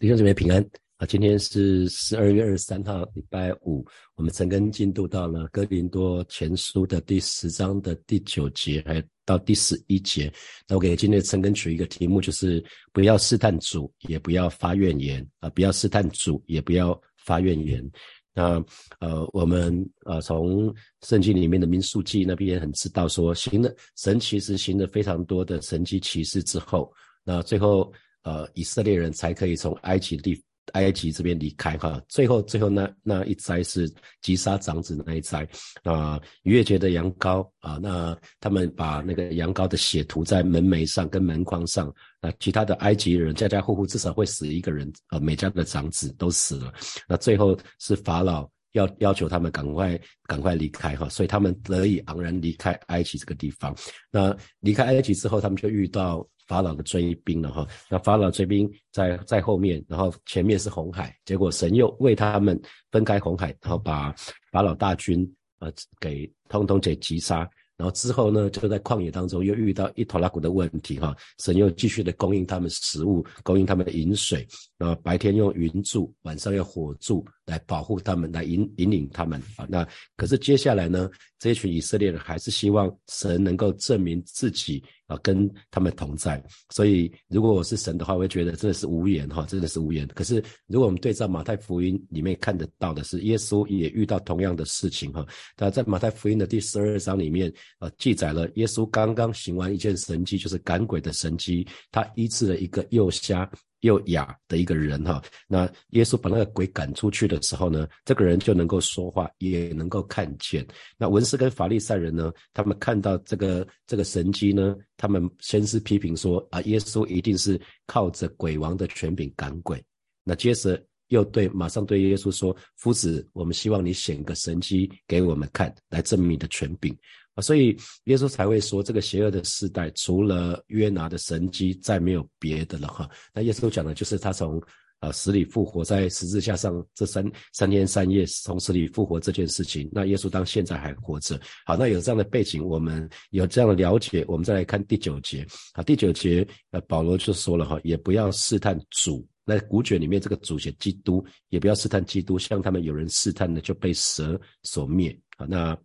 弟兄姊妹平安啊！今天是十二月二十三号，礼拜五。我们曾跟进度到了哥林多前书的第十章的第九节，还到第十一节。那我给今天的陈根取一个题目，就是不要试探主，也不要发怨言啊！不要试探主，也不要发怨言。那呃，我们呃从圣经里面的民数记那边很知道说，行了神其实行了非常多的神迹奇事之后，那最后。呃，以色列人才可以从埃及地埃及这边离开哈。最后，最后那那一灾是击杀长子那一灾啊。逾越节的羊羔啊，那他们把那个羊羔的血涂在门楣上跟门框上，那其他的埃及人家家户户至少会死一个人，呃，每家的长子都死了。那最后是法老要要求他们赶快赶快离开哈，所以他们得以昂然离开埃及这个地方。那离开埃及之后，他们就遇到。法老的追兵了哈，那法老追兵在在后面，然后前面是红海，结果神又为他们分开红海，然后把法老大军呃给通通给击杀。然后之后呢，就在旷野当中又遇到一头拉古的问题哈，神又继续的供应他们食物，供应他们的饮水，那白天用云柱，晚上用火柱来保护他们，来引引领他们啊。那可是接下来呢，这一群以色列人还是希望神能够证明自己啊，跟他们同在。所以如果我是神的话，我会觉得真的是无言哈，真的是无言。可是如果我们对照马太福音里面看得到的是，耶稣也遇到同样的事情哈。那在马太福音的第十二章里面。啊，记载了耶稣刚刚行完一件神迹，就是赶鬼的神迹。他医治了一个又瞎又哑的一个人哈。那耶稣把那个鬼赶出去的时候呢，这个人就能够说话，也能够看见。那文士跟法利赛人呢，他们看到这个这个神迹呢，他们先是批评说啊，耶稣一定是靠着鬼王的权柄赶鬼。那接着又对马上对耶稣说：“夫子，我们希望你显个神迹给我们看，来证明你的权柄。”啊，所以耶稣才会说，这个邪恶的时代，除了约拿的神迹，再没有别的了哈。那耶稣讲的就是他从啊死里复活，在十字架上这三三天三夜从死里复活这件事情。那耶稣当现在还活着。好，那有这样的背景，我们有这样的了解，我们再来看第九节。啊，第九节，呃，保罗就说了哈，也不要试探主。那古卷里面这个主写基督，也不要试探基督，像他们有人试探的就被蛇所灭。啊，那。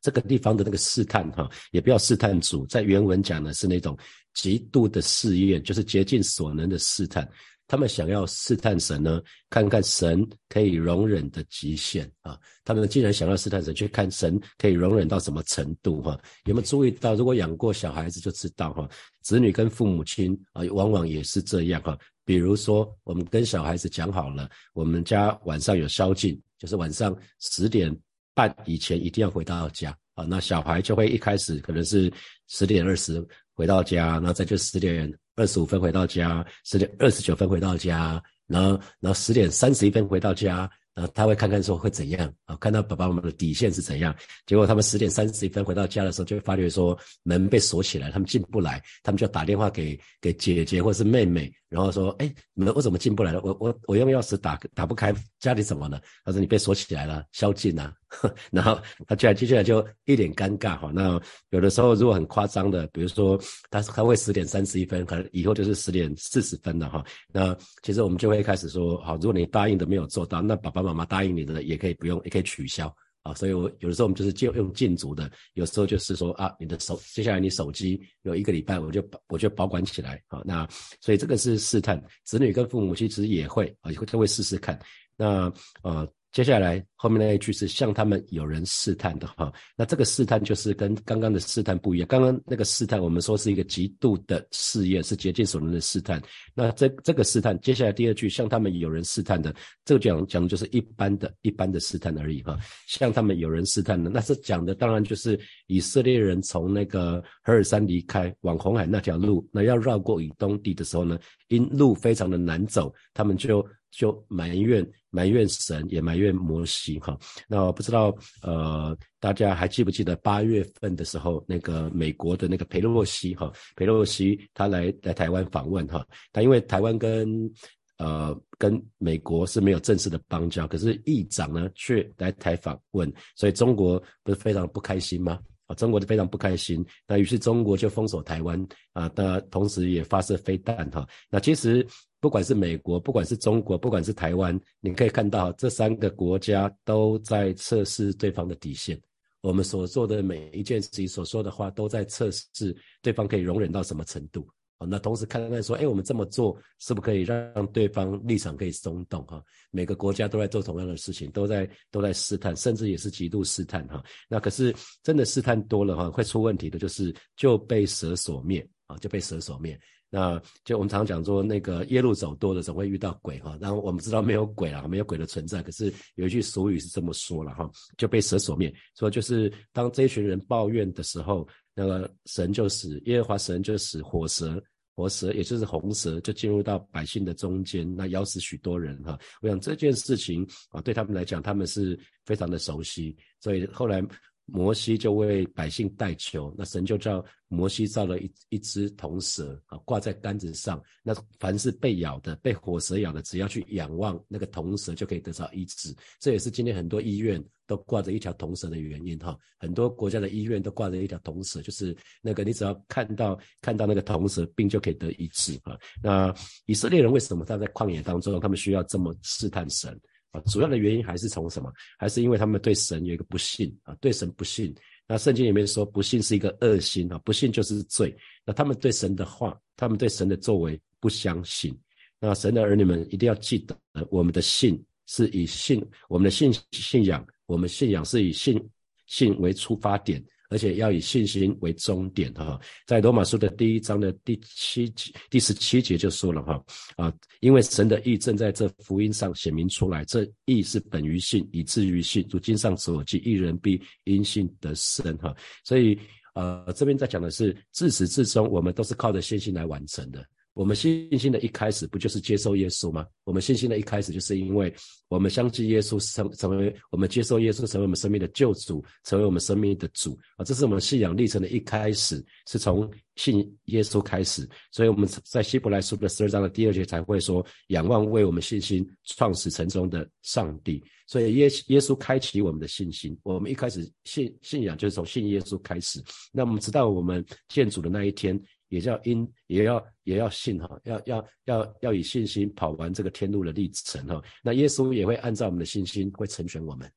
这个地方的那个试探哈，也不要试探主，在原文讲的是那种极度的试验，就是竭尽所能的试探。他们想要试探神呢，看看神可以容忍的极限啊。他们既然想要试探神，去看神可以容忍到什么程度哈？有没有注意到？如果养过小孩子就知道哈，子女跟父母亲啊，往往也是这样哈。比如说，我们跟小孩子讲好了，我们家晚上有宵禁，就是晚上十点。半以前一定要回到家啊，那小孩就会一开始可能是十点二十回到家，然后再就十点二十五分回到家，十点二十九分回到家，然后然后十点三十一分回到家。啊，他会看看说会怎样啊？看到爸爸妈妈的底线是怎样？结果他们十点三十一分回到家的时候，就会发觉说门被锁起来，他们进不来，他们就打电话给给姐姐或是妹妹，然后说：“哎，你们为什么进不来了？我我我用钥匙打打不开，家里怎么了？”他说：“你被锁起来了，宵禁啊。”然后他居然接下来就一脸尴尬哈。那有的时候如果很夸张的，比如说他他会十点三十一分，可能以后就是十点四十分了哈。那其实我们就会开始说：“好，如果你答应的没有做到，那爸爸妈妈答应你的也可以不用，也可以取消啊。所以，我有的时候我们就是就用禁足的，有时候就是说啊，你的手接下来你手机有一个礼拜，我就我就保管起来啊。那所以这个是试探，子女跟父母其实也会啊，也会都会试试看。那啊。接下来后面那一句是向他们有人试探的哈，那这个试探就是跟刚刚的试探不一样。刚刚那个试探我们说是一个极度的试验，是竭尽所能的试探。那这这个试探，接下来第二句向他们有人试探的，这个讲讲的就是一般的一般的试探而已哈。向他们有人试探的，那是讲的当然就是以色列人从那个赫尔山离开往红海那条路，那要绕过以东地的时候呢，因路非常的难走，他们就。就埋怨埋怨神，也埋怨摩西哈。那我不知道，呃，大家还记不记得八月份的时候，那个美国的那个佩洛西哈，佩洛西他来来台湾访问哈。他因为台湾跟呃跟美国是没有正式的邦交，可是议长呢却来台访问，所以中国不是非常不开心吗？啊，中国就非常不开心。那于是中国就封锁台湾啊，那同时也发射飞弹哈。那其实。不管是美国，不管是中国，不管是台湾，你可以看到这三个国家都在测试对方的底线。我们所做的每一件事情，所说的话，都在测试对方可以容忍到什么程度。啊，那同时看看说，哎，我们这么做是不可以让对方立场可以松动？哈，每个国家都在做同样的事情，都在都在试探，甚至也是极度试探。哈，那可是真的试探多了，哈，会出问题的，就是就被蛇所灭啊，就被蛇所灭。那就我们常讲说，那个夜路走多了，总会遇到鬼。哈，然后我们知道没有鬼啊，没有鬼的存在。可是有一句俗语是这么说了，哈，就被蛇所灭。说就是当这一群人抱怨的时候。那个神就使耶和华神就使火蛇，火蛇也就是红蛇，就进入到百姓的中间，那咬死许多人哈。我想这件事情啊，对他们来讲，他们是非常的熟悉，所以后来。摩西就为百姓代求，那神就叫摩西造了一一只铜蛇啊，挂在杆子上。那凡是被咬的、被火蛇咬的，只要去仰望那个铜蛇，就可以得到医治。这也是今天很多医院都挂着一条铜蛇的原因哈。很多国家的医院都挂着一条铜蛇，就是那个你只要看到看到那个铜蛇，病就可以得医治哈。那以色列人为什么他在旷野当中，他们需要这么试探神？啊，主要的原因还是从什么？还是因为他们对神有一个不信啊，对神不信。那圣经里面说，不信是一个恶心啊，不信就是罪。那他们对神的话，他们对神的作为不相信。那神的儿女们一定要记得，我们的信是以信，我们的信信仰，我们信仰是以信信为出发点。而且要以信心为终点，哈，在罗马书的第一章的第七节、第十七节就说了，哈，啊，因为神的意正在这福音上显明出来，这意是本于信，以至于信。如经上所记，一人必因信得生，哈，所以，呃，这边在讲的是自始至终，我们都是靠着信心来完成的。我们信心的一开始不就是接受耶稣吗？我们信心的一开始就是因为我们相信耶稣成成为我们接受耶稣成为我们生命的救主，成为我们生命的主啊！这是我们信仰历程的一开始，是从信耶稣开始。所以我们在希伯来书的十二章的第二节才会说：仰望为我们信心创始成终的上帝。所以耶耶稣开启我们的信心，我们一开始信信仰就是从信耶稣开始。那我们直到我们建主的那一天。也叫因，也要也要信哈，要要要要以信心跑完这个天路的历程哈。那耶稣也会按照我们的信心会成全我们，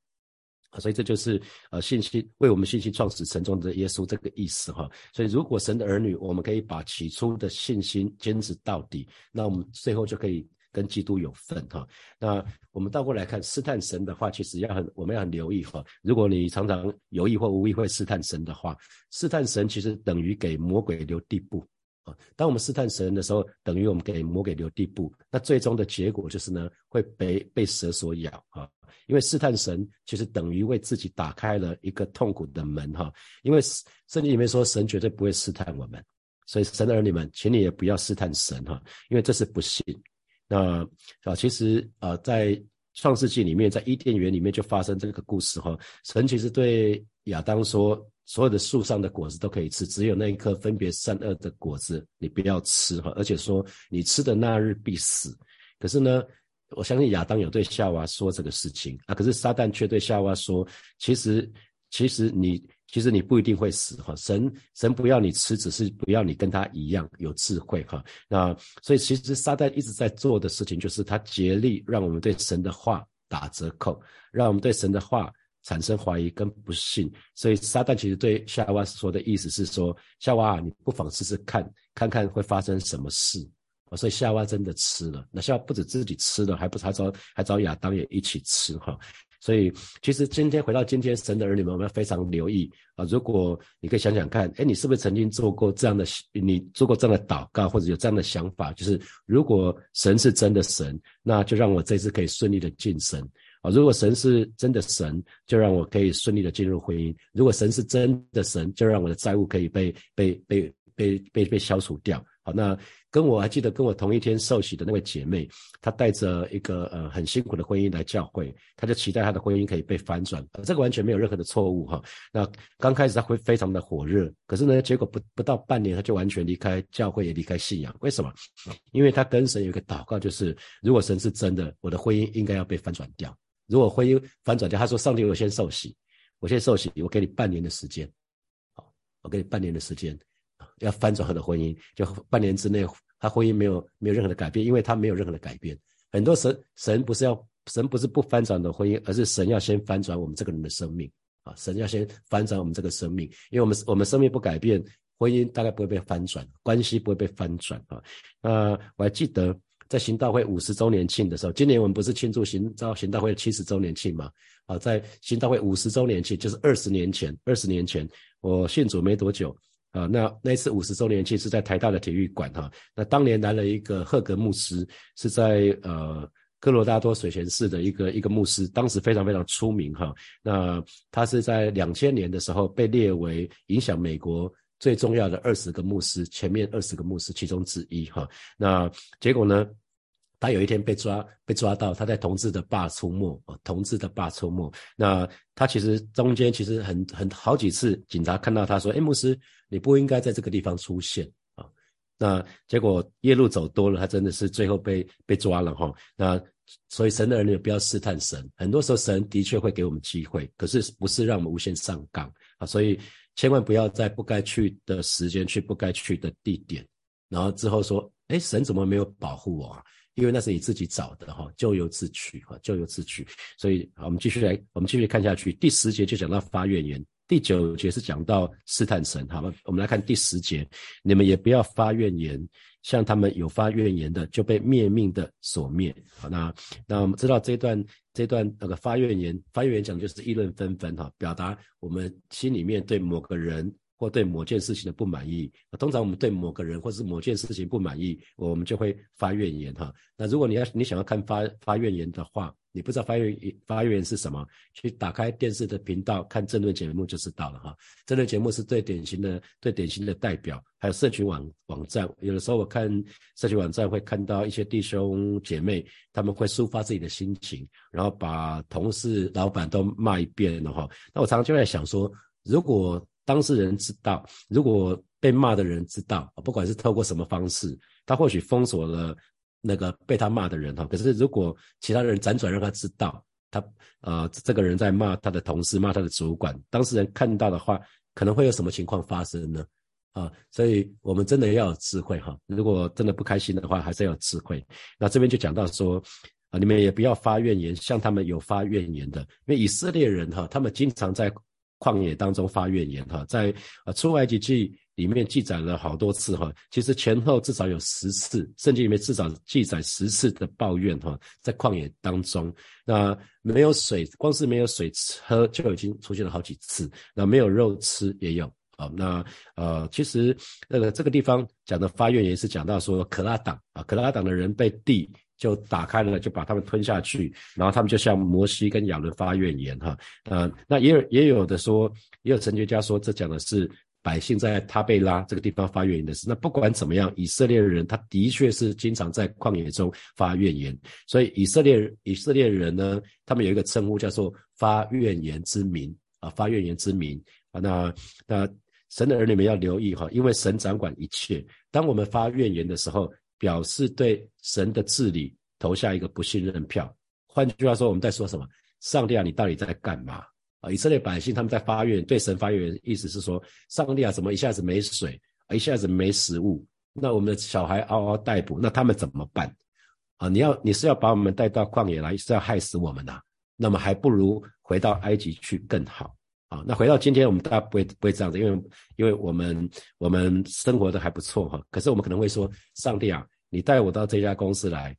所以这就是呃信心为我们信心创始成终的耶稣这个意思哈。所以如果神的儿女，我们可以把起初的信心坚持到底，那我们最后就可以跟基督有份哈。那我们倒过来看试探神的话，其实要很我们要很留意哈。如果你常常有意或无意会试探神的话，试探神其实等于给魔鬼留地步。啊，当我们试探神的时候，等于我们给魔给留地步，那最终的结果就是呢，会被被蛇所咬啊。因为试探神，其实等于为自己打开了一个痛苦的门哈。因为圣经里面说，神绝对不会试探我们，所以神的儿女们，请你也不要试探神哈，因为这是不信。那啊，其实啊，在创世纪里面，在伊甸园里面就发生这个故事哈。神其实对亚当说。所有的树上的果子都可以吃，只有那一颗分别善恶的果子你不要吃哈。而且说你吃的那日必死。可是呢，我相信亚当有对夏娃说这个事情啊，可是撒旦却对夏娃说，其实其实你其实你不一定会死哈。神神不要你吃，只是不要你跟他一样有智慧哈。那所以其实撒旦一直在做的事情，就是他竭力让我们对神的话打折扣，让我们对神的话。产生怀疑跟不信，所以撒旦其实对夏娃说的意思是说：夏娃，你不妨试试看，看看会发生什么事。所以夏娃真的吃了，那夏娃不止自己吃了，还不还找还找亚当也一起吃哈。所以其实今天回到今天，神的儿女们，我们要非常留意啊。如果你可以想想看，哎，你是不是曾经做过这样的，你做过这样的祷告，或者有这样的想法，就是如果神是真的神，那就让我这次可以顺利的晋升。啊，如果神是真的神，就让我可以顺利的进入婚姻；如果神是真的神，就让我的债务可以被被被被被被消除掉。好，那跟我还记得跟我同一天受洗的那位姐妹，她带着一个呃很辛苦的婚姻来教会，她就期待她的婚姻可以被翻转，这个完全没有任何的错误哈。那刚开始她会非常的火热，可是呢，结果不不到半年，她就完全离开教会，也离开信仰。为什么？因为她跟神有一个祷告，就是如果神是真的，我的婚姻应该要被翻转掉。如果婚姻反转掉，他说：“上帝，我先受洗，我先受洗，我给你半年的时间，好，我给你半年的时间，要翻转他的婚姻，就半年之内他婚姻没有没有任何的改变，因为他没有任何的改变。很多神神不是要神不是不翻转的婚姻，而是神要先翻转我们这个人的生命啊！神要先翻转我们这个生命，因为我们我们生命不改变，婚姻大概不会被翻转，关系不会被翻转啊！那我还记得在行道会五十周年庆的时候，今年我们不是庆祝行道行道会七十周年庆嘛？啊，在行道会五十周年庆，就是二十年前，二十年前我信主没多久。啊，那那次五十周年庆是在台大的体育馆哈。那当年来了一个赫格牧师，是在呃科罗拉多水泉市的一个一个牧师，当时非常非常出名哈。那他是在两千年的时候被列为影响美国最重要的二十个牧师前面二十个牧师其中之一哈。那结果呢？他有一天被抓，被抓到他在同志的坝出没，哦，同志的坝出没。那他其实中间其实很很好几次，警察看到他说：“哎，牧师，你不应该在这个地方出现啊。”那结果夜路走多了，他真的是最后被被抓了哈。那所以神的儿女不要试探神，很多时候神的确会给我们机会，可是不是让我们无限上纲啊。所以千万不要在不该去的时间去不该去的地点，然后之后说：“哎，神怎么没有保护我啊？”因为那是你自己找的哈，咎由自取哈，咎由自取。所以，好，我们继续来，我们继续看下去。第十节就讲到发怨言，第九节是讲到试探神。好吧，我们来看第十节，你们也不要发怨言，像他们有发怨言的，就被灭命的所灭。好，那那我们知道这段这段那个发怨言，发怨言讲的就是议论纷纷哈，表达我们心里面对某个人。或对某件事情的不满意，通常我们对某个人或是某件事情不满意，我们就会发怨言哈。那如果你要你想要看发发怨言的话，你不知道发怨发怨言是什么，去打开电视的频道看政论节目就知道了哈。政论节目是最典型的最典型的代表，还有社群网网站，有的时候我看社群网站会看到一些弟兄姐妹他们会抒发自己的心情，然后把同事老板都骂一遍了哈。那我常常就在想说，如果当事人知道，如果被骂的人知道，不管是透过什么方式，他或许封锁了那个被他骂的人哈。可是如果其他人辗转让他知道，他呃这个人在骂他的同事，骂他的主管，当事人看到的话，可能会有什么情况发生呢？啊，所以我们真的要有智慧哈。如果真的不开心的话，还是要有智慧。那这边就讲到说啊，你们也不要发怨言，像他们有发怨言的，因为以色列人哈，他们经常在。旷野当中发怨言哈，在啊出埃及记里面记载了好多次哈，其实前后至少有十次，圣经里面至少记载十次的抱怨哈，在旷野当中，那没有水，光是没有水喝就已经出现了好几次，那没有肉吃也有啊，那呃其实那个这个地方讲的发怨言是讲到说可拉党啊，可拉党的人被地。就打开了，就把他们吞下去，然后他们就向摩西跟亚伦发怨言哈，呃，那也有也有的说，也有神学家说，这讲的是百姓在他贝拉这个地方发怨言的事。那不管怎么样，以色列人他的确是经常在旷野中发怨言，所以以色列以色列人呢，他们有一个称呼叫做发怨言之民啊，发怨言之民啊，那那神的儿女们要留意哈，因为神掌管一切，当我们发怨言的时候。表示对神的治理投下一个不信任票。换句话说，我们在说什么？上帝啊，你到底在干嘛？啊，以色列百姓他们在发愿，对神发愿，意思是说，上帝啊，怎么一下子没水，一下子没食物？那我们的小孩嗷嗷待哺，那他们怎么办？啊，你要你是要把我们带到旷野来，是要害死我们呐？那么还不如回到埃及去更好。啊，那回到今天，我们大家不会不会这样子，因为因为我们我们生活的还不错哈。可是我们可能会说，上帝啊，你带我到这家公司来，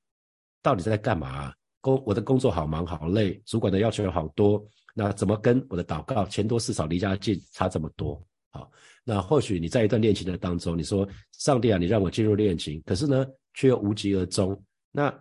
到底在干嘛？工我的工作好忙好累，主管的要求有好多，那怎么跟我的祷告钱多事少离家近差这么多？好，那或许你在一段恋情的当中，你说上帝啊，你让我进入恋情，可是呢却又无疾而终，那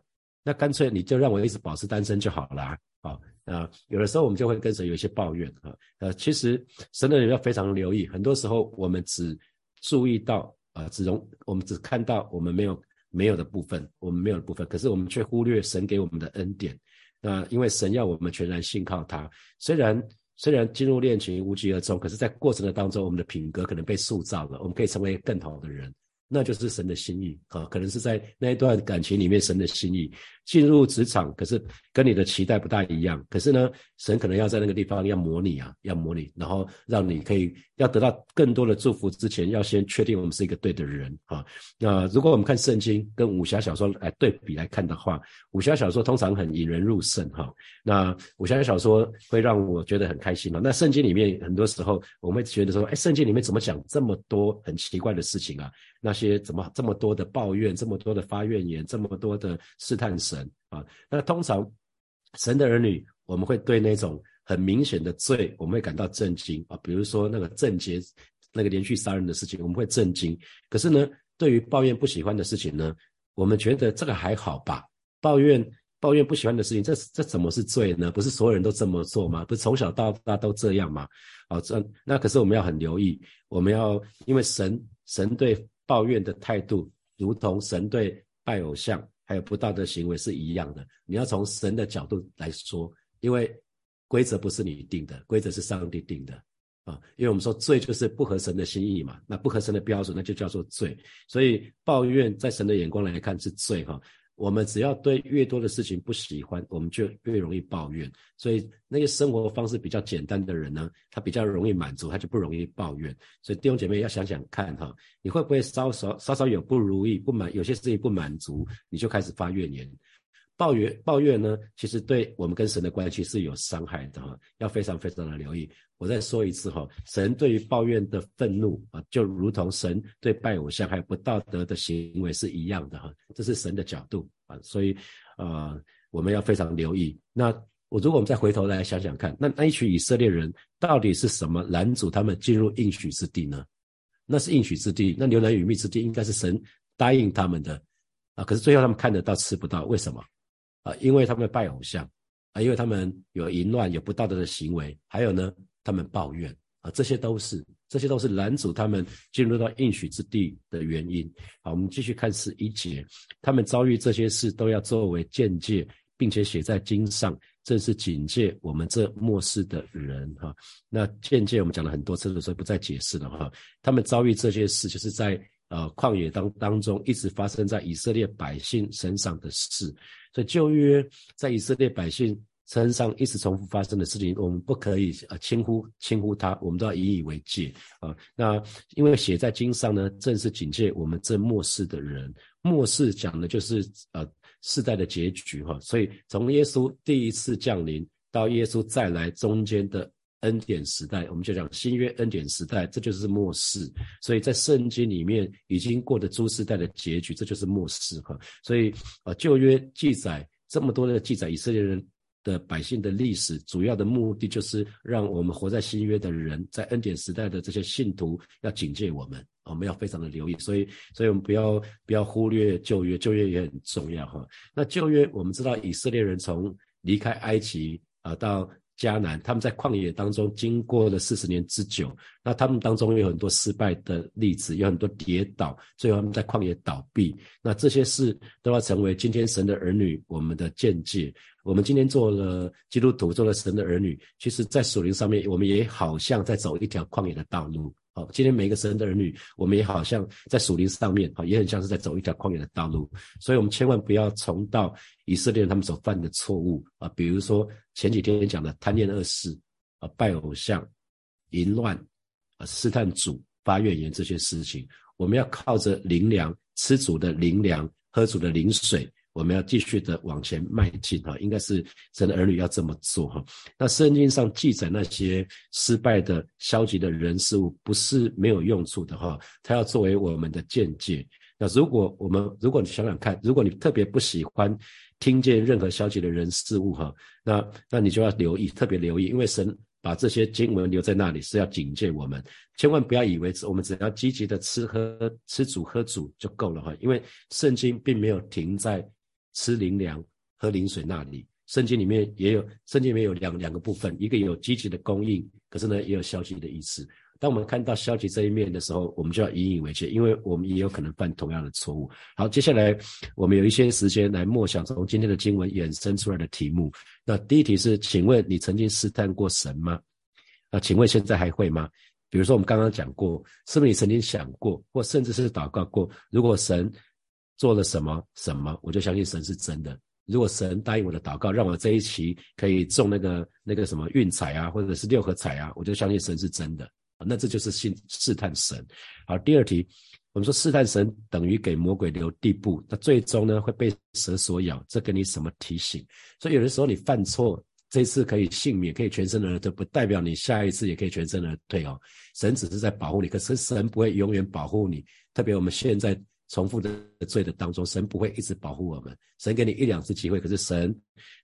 那干脆你就让我一直保持单身就好了。好。啊，有的时候我们就会跟神有一些抱怨啊，呃，其实神的人要非常留意，很多时候我们只注意到啊，只容我们只看到我们没有没有的部分，我们没有的部分，可是我们却忽略神给我们的恩典。那因为神要我们全然信靠他，虽然虽然进入恋情无疾而终，可是在过程的当中，我们的品格可能被塑造了，我们可以成为更好的人。那就是神的心意啊，可能是在那一段感情里面神的心意。进入职场，可是跟你的期待不大一样。可是呢，神可能要在那个地方要模拟啊，要模拟，然后让你可以要得到更多的祝福之前，要先确定我们是一个对的人啊。那如果我们看圣经跟武侠小说来对比来看的话，武侠小说通常很引人入胜哈。那武侠小说会让我觉得很开心嘛。那圣经里面很多时候我们会觉得说，哎，圣经里面怎么讲这么多很奇怪的事情啊？那些怎么这么多的抱怨，这么多的发怨言，这么多的试探神啊？那通常神的儿女，我们会对那种很明显的罪，我们会感到震惊啊。比如说那个正杰那个连续杀人的事情，我们会震惊。可是呢，对于抱怨不喜欢的事情呢，我们觉得这个还好吧？抱怨抱怨不喜欢的事情，这这怎么是罪呢？不是所有人都这么做吗？不是从小到大都这样吗？哦，这那可是我们要很留意，我们要因为神神对。抱怨的态度，如同神对拜偶像还有不道德行为是一样的。你要从神的角度来说，因为规则不是你定的，规则是上帝定的啊。因为我们说罪就是不合神的心意嘛，那不合神的标准，那就叫做罪。所以抱怨在神的眼光来看是罪哈。我们只要对越多的事情不喜欢，我们就越容易抱怨。所以那些生活方式比较简单的人呢，他比较容易满足，他就不容易抱怨。所以弟兄姐妹要想想看哈，你会不会稍稍稍稍有不如意、不满，有些事情不满足，你就开始发怨言？抱怨抱怨呢，其实对我们跟神的关系是有伤害的哈，要非常非常的留意。我再说一次哈，神对于抱怨的愤怒啊，就如同神对拜偶像还有不道德的行为是一样的哈，这是神的角度啊，所以啊，我们要非常留意。那我如果我们再回头来想想看，那那一群以色列人到底是什么拦阻他们进入应许之地呢？那是应许之地，那牛奶与蜜之地应该是神答应他们的啊，可是最后他们看得到吃不到，为什么？啊，因为他们拜偶像，啊，因为他们有淫乱、有不道德的行为，还有呢，他们抱怨，啊，这些都是，这些都是拦阻他们进入到应许之地的原因。好，我们继续看十一节，他们遭遇这些事都要作为见解，并且写在经上，正是警戒我们这末世的人。哈，那见解我们讲了很多次了，所以不再解释了。哈，他们遭遇这些事，就是在。呃，旷野当当中一直发生在以色列百姓身上的事，所以旧约在以色列百姓身上一直重复发生的事情，我们不可以呃轻忽轻忽它，我们都要引以为戒啊。那因为写在经上呢，正是警戒我们这末世的人。末世讲的就是呃世代的结局哈。所以从耶稣第一次降临到耶稣再来中间的。恩典时代，我们就讲新约恩典时代，这就是末世。所以在圣经里面已经过的诸世代的结局，这就是末世哈。所以啊，旧约记载这么多的记载以色列人的百姓的历史，主要的目的就是让我们活在新约的人，在恩典时代的这些信徒要警戒我们，我们要非常的留意。所以，所以我们不要不要忽略旧约，旧约也很重要哈。那旧约我们知道以色列人从离开埃及啊到迦南，他们在旷野当中经过了四十年之久，那他们当中有很多失败的例子，有很多跌倒，最后他们在旷野倒闭。那这些事都要成为今天神的儿女我们的见解。我们今天做了基督徒，做了神的儿女，其实在属灵上面，我们也好像在走一条旷野的道路。好，今天每一个神的儿女，我们也好像在属灵上面，好，也很像是在走一条旷野的道路。所以，我们千万不要重蹈以色列人他们所犯的错误啊，比如说前几天讲的贪恋恶事啊、拜偶像、淫乱啊、试探主、发怨言这些事情，我们要靠着灵粮，吃主的灵粮，喝主的灵水。我们要继续的往前迈进哈，应该是神的儿女要这么做哈。那圣经上记载那些失败的、消极的人事物，不是没有用处的哈。它要作为我们的见解。那如果我们，如果你想想看，如果你特别不喜欢听见任何消极的人事物哈，那那你就要留意，特别留意，因为神把这些经文留在那里是要警戒我们，千万不要以为我们只要积极的吃喝吃主喝主就够了哈，因为圣经并没有停在。吃灵粮、喝灵水那里，圣经里面也有，圣经里面有两两个部分，一个有积极的供应，可是呢也有消极的意思。当我们看到消极这一面的时候，我们就要引以为戒，因为我们也有可能犯同样的错误。好，接下来我们有一些时间来默想从今天的经文衍生出来的题目。那第一题是，请问你曾经试探过神吗？那请问现在还会吗？比如说我们刚刚讲过，是不是你曾经想过，或甚至是祷告过，如果神做了什么什么，我就相信神是真的。如果神答应我的祷告，让我这一期可以中那个那个什么运彩啊，或者是六合彩啊，我就相信神是真的。那这就是信试探神。好，第二题，我们说试探神等于给魔鬼留地步，那最终呢会被蛇所咬，这给你什么提醒？所以有的时候你犯错，这次可以幸免，可以全身而退，不代表你下一次也可以全身而退哦。神只是在保护你，可是神不会永远保护你。特别我们现在。重复的罪的当中，神不会一直保护我们。神给你一两次机会，可是神，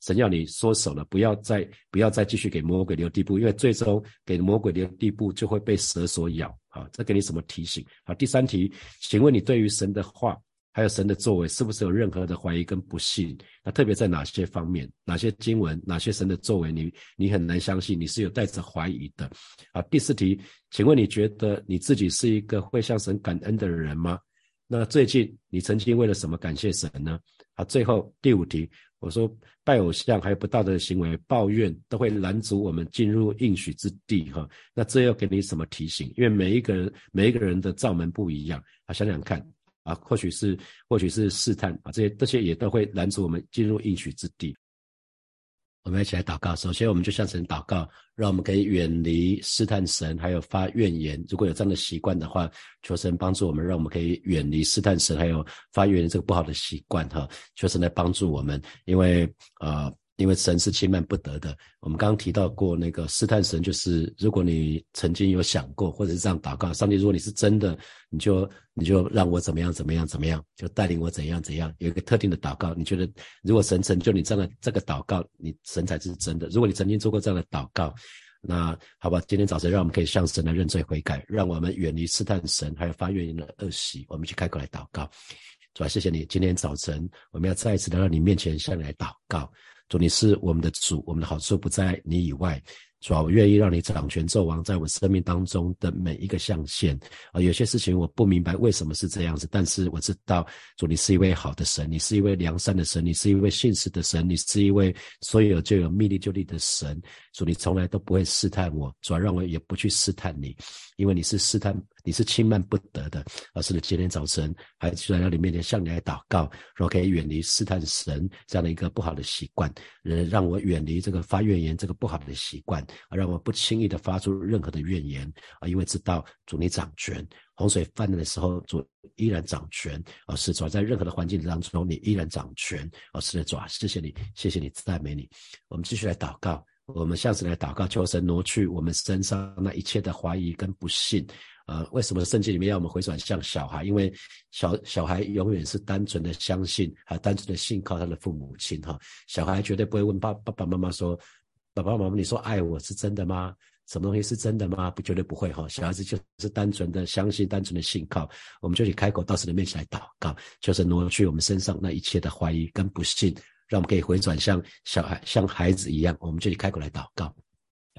神要你缩手了，不要再不要再继续给魔鬼留地步，因为最终给魔鬼留地步就会被蛇所咬。好，这给你什么提醒？好，第三题，请问你对于神的话还有神的作为，是不是有任何的怀疑跟不信？那特别在哪些方面？哪些经文？哪些神的作为？你你很难相信，你是有带着怀疑的。好，第四题，请问你觉得你自己是一个会向神感恩的人吗？那最近你曾经为了什么感谢神呢？好，最后第五题，我说拜偶像还有不道德的行为、抱怨都会拦阻我们进入应许之地哈。那这要给你什么提醒？因为每一个人每一个人的造门不一样啊，想想看啊，或许是或许是试探啊，这些这些也都会拦阻我们进入应许之地。我们一起来祷告。首先，我们就向神祷告，让我们可以远离试探神，还有发怨言。如果有这样的习惯的话，求神帮助我们，让我们可以远离试探神，还有发怨言这个不好的习惯。哈，求神来帮助我们，因为啊。因为神是轻慢不得的。我们刚刚提到过那个试探神，就是如果你曾经有想过，或者是这样祷告，上帝，如果你是真的，你就你就让我怎么样怎么样怎么样，就带领我怎样怎样。有一个特定的祷告，你觉得如果神成就你这样的这个祷告，你神才是真的。如果你曾经做过这样的祷告，那好吧，今天早晨让我们可以向神来认罪悔改，让我们远离试探神还有发怨言的恶习。我们去开口来祷告，主啊，谢谢你，今天早晨我们要再一次来到你面前向你来祷告。主，你是我们的主，我们的好处不在你以外。主啊，我愿意让你掌权纣王，在我生命当中的每一个象限啊，有些事情我不明白为什么是这样子，但是我知道主，你是一位好的神，你是一位良善的神，你是一位信实的神，你是一位所有就有密力就立的神。主，你从来都不会试探我，主要让我也不去试探你，因为你是试探，你是轻慢不得的。而是今天早晨还就在你面前向你来祷告，说可以远离试探神这样的一个不好的习惯，呃，让我远离这个发怨言这个不好的习惯。让我不轻易的发出任何的怨言啊，因为知道主你掌权，洪水泛滥的时候，主依然掌权啊，是主在任何的环境当中，你依然掌权啊，是的主，谢谢你，谢谢你，赞美你。我们继续来祷告，我们下次来祷告，求神挪去我们身上那一切的怀疑跟不信。呃，为什么圣经里面要我们回转向小孩？因为小小孩永远是单纯的相信，还单纯的信靠他的父母亲哈，小孩绝对不会问爸爸爸妈妈说。爸爸妈妈，你说爱我是真的吗？什么东西是真的吗？不，绝对不会哈。小孩子就是单纯的相信，单纯的信靠。我们就去开口到神的面前来祷告，就是挪去我们身上那一切的怀疑跟不信，让我们可以回转向小孩，像孩子一样。我们就去开口来祷告。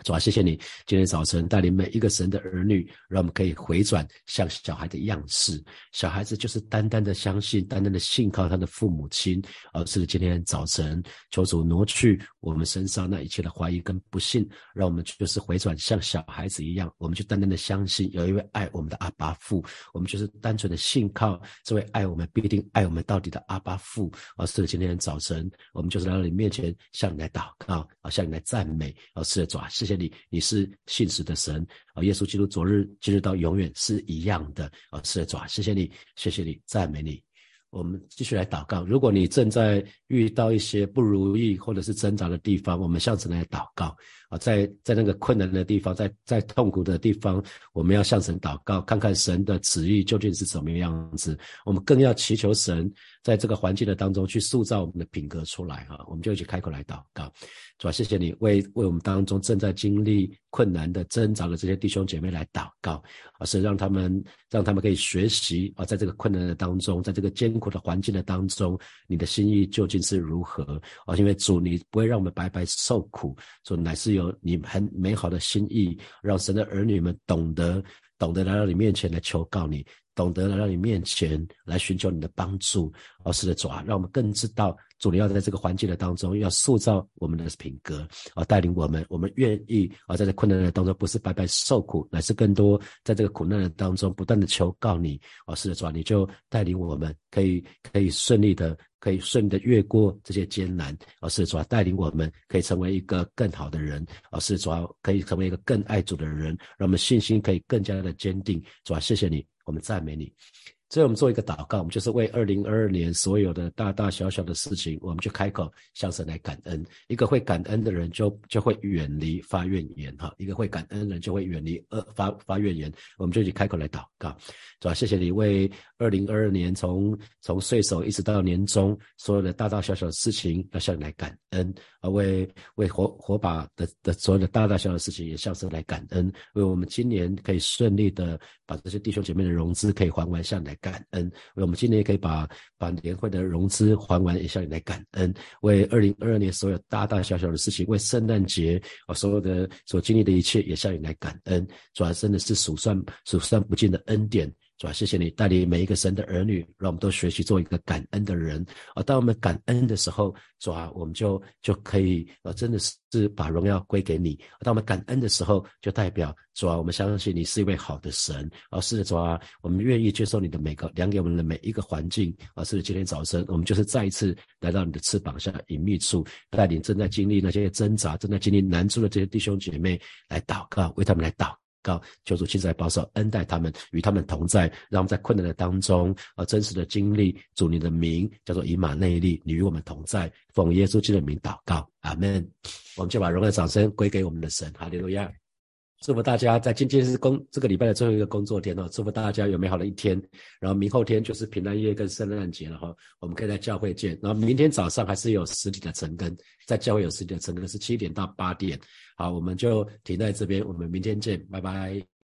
主啊，谢谢你今天早晨带领每一个神的儿女，让我们可以回转向小孩的样式。小孩子就是单单的相信，单单的信靠他的父母亲。而是今天早晨，求主挪去我们身上那一切的怀疑跟不信，让我们就是回转像小孩子一样，我们就单单的相信有一位爱我们的阿爸父。我们就是单纯的信靠这位爱我们、必定爱我们到底的阿爸父。而是今天早晨，我们就是来到你面前，向你来祷告，啊，向你来赞美。而是主啊，谢。谢你，你是信实的神啊！耶稣基督昨日、今日到永远是一样的啊！是的，主啊，谢谢你，谢谢你，赞美你。我们继续来祷告。如果你正在遇到一些不如意或者是挣扎的地方，我们向神来祷告啊！在在那个困难的地方，在在痛苦的地方，我们要向神祷告，看看神的旨意究竟是什么样子。我们更要祈求神在这个环境的当中去塑造我们的品格出来啊！我们就一起开口来祷告。主啊，谢谢你为为我们当中正在经历困难的挣扎的这些弟兄姐妹来祷告，而是让他们让他们可以学习啊，在这个困难的当中，在这个艰苦的环境的当中，你的心意究竟是如何啊？因为主，你不会让我们白白受苦，主乃是有你很美好的心意，让神的儿女们懂得懂得来到你面前来求告你。懂得了让你面前来寻求你的帮助。哦，是的，主啊，让我们更知道主你要在这个环境的当中要塑造我们的品格，啊，带领我们，我们愿意啊，在这困难的当中不是白白受苦，乃是更多在这个苦难的当中不断的求告你。哦，是的，主啊，你就带领我们，可以可以顺利的。可以顺利的越过这些艰难，而是主要带领我们，可以成为一个更好的人，而是主要可以成为一个更爱主的人，让我们信心可以更加的坚定。主要谢谢你，我们赞美你。所以我们做一个祷告，我们就是为二零二二年所有的大大小小的事情，我们就开口向神来感恩。一个会感恩的人，就就会远离发怨言哈。一个会感恩的人，就会远离恶发发怨言。我们就去开口来祷告，是吧？谢谢你为二零二二年从从岁首一直到年终所有的大大小小的事情，要向你来感恩。啊，为为火火把的的所有的大大小小的事情，也向神来感恩。为我们今年可以顺利的把这些弟兄姐妹的融资可以还完，向你来。感恩，我们今年也可以把把年会的融资还完，也向你来感恩。为二零二二年所有大大小小的事情，为圣诞节啊所有的所经历的一切，也向你来感恩。转身的是数算数算不尽的恩典。主啊，谢谢你带领每一个神的儿女，让我们都学习做一个感恩的人。啊，当我们感恩的时候，主啊，我们就就可以呃，真的是把荣耀归给你。当我们感恩的时候，就代表主啊，我们相信你是一位好的神。而是的主啊，我们愿意接受你的每个量给我们的每一个环境。而是的今天早晨，我们就是再一次来到你的翅膀下隐秘处，带领正在经历那些挣扎、正在经历难处的这些弟兄姐妹来祷告，为他们来祷。告求主亲自保守恩待他们，与他们同在，让我们在困难的当中，呃，真实的经历主你的名叫做以马内利，你与我们同在，奉耶稣基督的名祷告，阿门。我们就把荣耀掌声归给我们的神，哈利路亚。祝福大家在今天是工这个礼拜的最后一个工作天哦，祝福大家有美好的一天。然后明后天就是平安夜跟圣诞节了哈，我们可以在教会见。然后明天早上还是有实体的晨更，在教会有实体的晨更是七点到八点。好，我们就停在这边，我们明天见，拜拜。